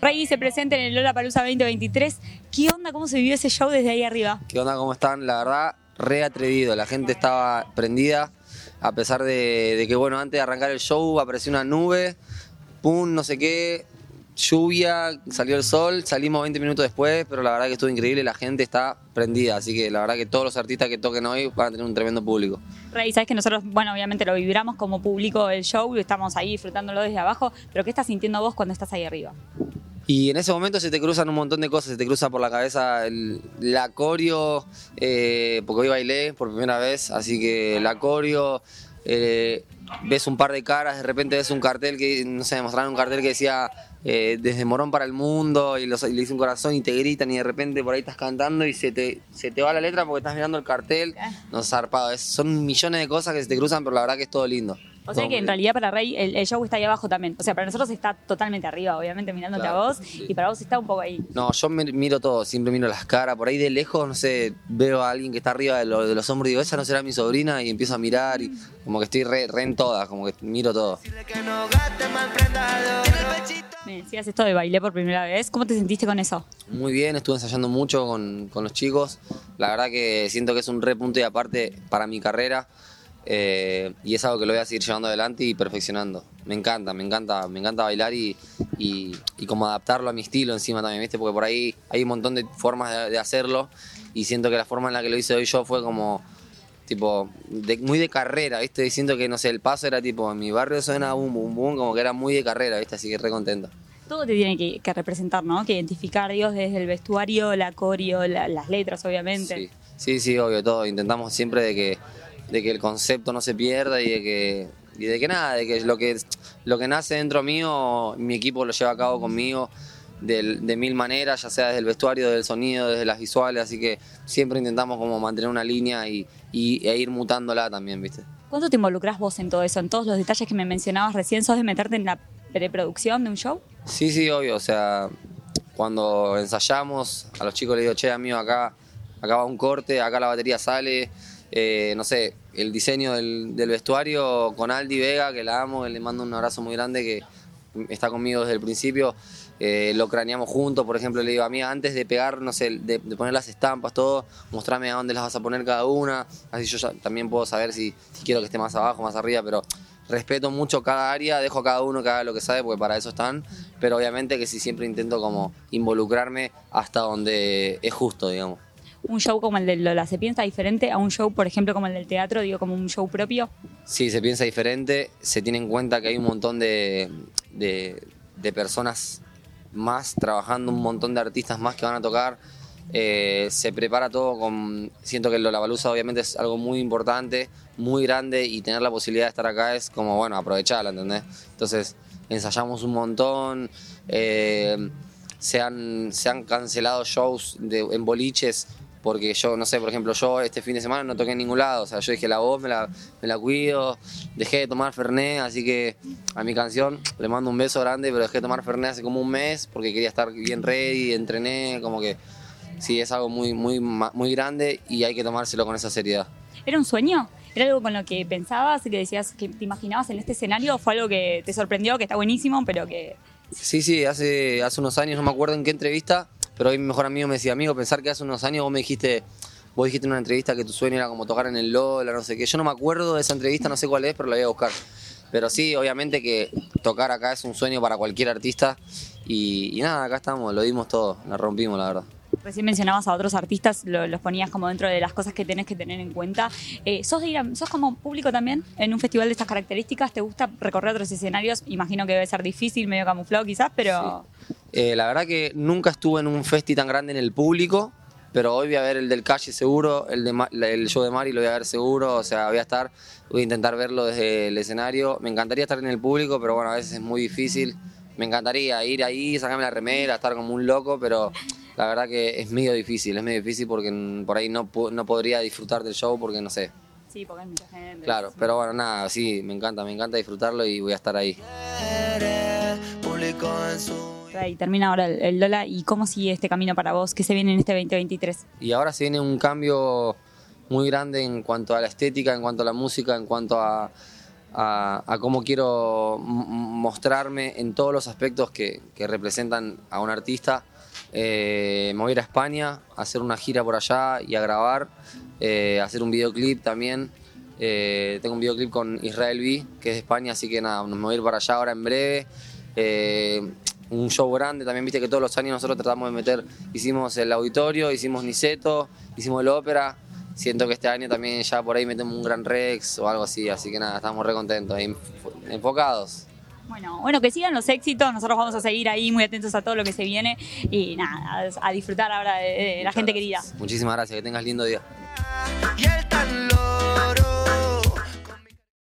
Rey se presenta en el Lola Palusa 2023. ¿Qué onda? ¿Cómo se vivió ese show desde ahí arriba? ¿Qué onda? ¿Cómo están? La verdad, re atrevido. La gente estaba prendida. A pesar de, de que, bueno, antes de arrancar el show apareció una nube, pum, no sé qué, lluvia, salió el sol, salimos 20 minutos después, pero la verdad que estuvo increíble, la gente está prendida, así que la verdad que todos los artistas que toquen hoy van a tener un tremendo público. Rey, sabes que nosotros, bueno, obviamente lo vibramos como público el show y estamos ahí disfrutándolo desde abajo, pero ¿qué estás sintiendo vos cuando estás ahí arriba? Y en ese momento se te cruzan un montón de cosas, se te cruza por la cabeza el, la coreo, eh, porque hoy bailé por primera vez, así que la coreo, eh, ves un par de caras, de repente ves un cartel que, no sé, mostraron un cartel que decía eh, desde Morón para el mundo y, los, y le dice un corazón y te gritan y de repente por ahí estás cantando y se te, se te va la letra porque estás mirando el cartel, no zarpado, es- son millones de cosas que se te cruzan, pero la verdad que es todo lindo. O sea que en realidad para Rey el, el show está ahí abajo también. O sea, para nosotros está totalmente arriba, obviamente mirándote Claro, a vos, sí. y para vos está un poco ahí. No, yo miro todo, siempre miro las caras. Por ahí de lejos, no sé, veo a alguien que está arriba de, lo- de los hombros y digo, esa no será mi sobrina, y empiezo a mirar y como que estoy re, re en todas, como que miro todo. Me decías esto de bailé por primera vez. ¿Cómo te sentiste con eso? Muy bien, estuve ensayando mucho con, con los chicos. La verdad que siento que es un re punto y aparte para mi carrera. Eh, y es algo que lo voy a seguir llevando adelante y perfeccionando. Me encanta, me encanta, me encanta bailar y, y, y como adaptarlo a mi estilo encima también, ¿viste? Porque por ahí hay un montón de formas de, de hacerlo y siento que la forma en la que lo hice hoy yo fue como tipo de- muy de carrera, ¿viste? Y siento que, no sé, el paso era tipo, en mi barrio suena boom, boom, boom, como que era muy de carrera, ¿viste? Así que re contento. Todo te tiene que, que representar, ¿no? Que identificar, Dios, desde el vestuario, la coreo, la- las letras, obviamente. Sí, sí, sí, obvio, todo. Intentamos siempre de que, de que el concepto no se pierda y de que, y de que nada, de que lo que lo que nace dentro mío, mi equipo lo lleva a cabo conmigo de mil maneras, ya sea desde el vestuario, desde el sonido, desde las visuales, así que siempre intentamos como mantener una línea y, y- e ir mutándola también, ¿viste? ¿Cuánto te involucras vos en todo eso, en todos los detalles que me mencionabas recién? ¿Sos de meterte en la preproducción de un show? Sí, sí, obvio. O sea, cuando ensayamos, a los chicos les digo, che, amigo, acá, acá va un corte, acá la batería sale. eh, no sé, el diseño del, vestuario con Aldi Vega, que la amo, que le mando un abrazo muy grande, que está conmigo desde el principio. eh, lo craneamos juntos, por ejemplo, le digo, amiga, antes de pegar, no sé, de, poner las estampas, todo, mostrame a dónde las vas a poner cada una, así yo también puedo saber si, si quiero que esté más abajo, más arriba, pero respeto mucho cada área, dejo a cada uno que haga lo que sabe, porque para eso están, pero obviamente que sí siempre intento como involucrarme hasta donde es justo, digamos. ¿Un show como el de Lola se piensa diferente a un show, por ejemplo, como el del teatro, digo, como un show propio? Sí, se piensa diferente, se tiene en cuenta que hay un montón de, de- personas más trabajando, un montón de artistas más que van a tocar. Eh, se prepara todo con. Siento que la baluza obviamente es algo muy importante, muy grande y tener la posibilidad de estar acá es como, bueno, aprovecharla, ¿entendés? Entonces, ensayamos un montón. eh, se, han, se han cancelado shows en boliches porque yo, no sé, por ejemplo, yo este fin de semana no toqué en ningún lado, o sea, yo dije la voz me la, me la cuido, dejé de tomar Fernet, así que a mi canción le mando un beso grande, pero dejé de tomar Fernet hace como un mes porque quería estar bien ready, entrené, como que sí, es algo muy, muy, muy grande y hay que tomárselo con esa seriedad. ¿Era un sueño? ¿Era algo con lo que pensabas, que decías, que te imaginabas en este escenario? ¿O fue algo que te sorprendió, que está buenísimo, pero que... Sí, sí, hace, hace unos años, no me acuerdo en qué entrevista, pero hoy mi mejor amigo me decía, amigo, pensar que hace unos años vos me dijiste, vos dijiste en una entrevista que tu sueño era como tocar en el Lola, no sé qué. Yo no me acuerdo de esa entrevista, no sé cuál es, pero la voy a buscar. Pero sí, obviamente que tocar acá es un sueño para cualquier artista y, y nada, acá estamos, lo dimos todo, la rompimos, la verdad. Recién mencionabas a otros artistas, lo- los ponías como dentro de las cosas que tenés que tener en cuenta. Eh, ¿sos, de ir a- ¿Sos como público también en un festival de estas características? ¿Te gusta recorrer otros escenarios? Imagino que debe ser difícil, medio camuflado quizás, pero... Eh, la verdad que nunca estuve en un festi tan grande en el público, pero hoy voy a ver el del calle seguro, el, de el show de Mari lo voy a ver seguro, o sea, voy a estar, voy a intentar verlo desde el escenario. Me encantaría estar en el público, pero bueno, a veces es muy difícil. Me encantaría ir ahí, sacarme la remera, estar como un loco, pero la verdad que es medio difícil, es medio difícil porque por ahí no, no podría disfrutar del show porque no sé. Sí, porque hay mucha gente. Claro, pero bueno, nada, sí, me encanta, me encanta disfrutarlo y voy a estar ahí. Y termina ahora el, Lola. ¿Y cómo sigue este camino para vos? ¿Qué se viene en este 2023? Y ahora se viene un cambio muy grande en cuanto a la estética, en cuanto a la música, en cuanto a, a, cómo quiero mostrarme en todos los aspectos que, representan a un artista. Eh, me voy a ir a España a hacer una gira por allá y a grabar, eh, hacer un videoclip también. Eh, tengo un videoclip con Israel B, que es de España, así que nada, me voy a ir para allá ahora en breve. Un show grande, también viste que todos los años nosotros tratamos de meter, hicimos el auditorio, hicimos Niceto, hicimos el ópera, siento que este año también ya por ahí metemos un gran Rex o algo así, así que nada, estamos re contentos, enfocados. Bueno, bueno, que sigan los éxitos, nosotros vamos a seguir ahí muy atentos a todo lo que se viene y nada, a disfrutar ahora de, la gente querida. Muchísimas gracias, que tengas lindo día.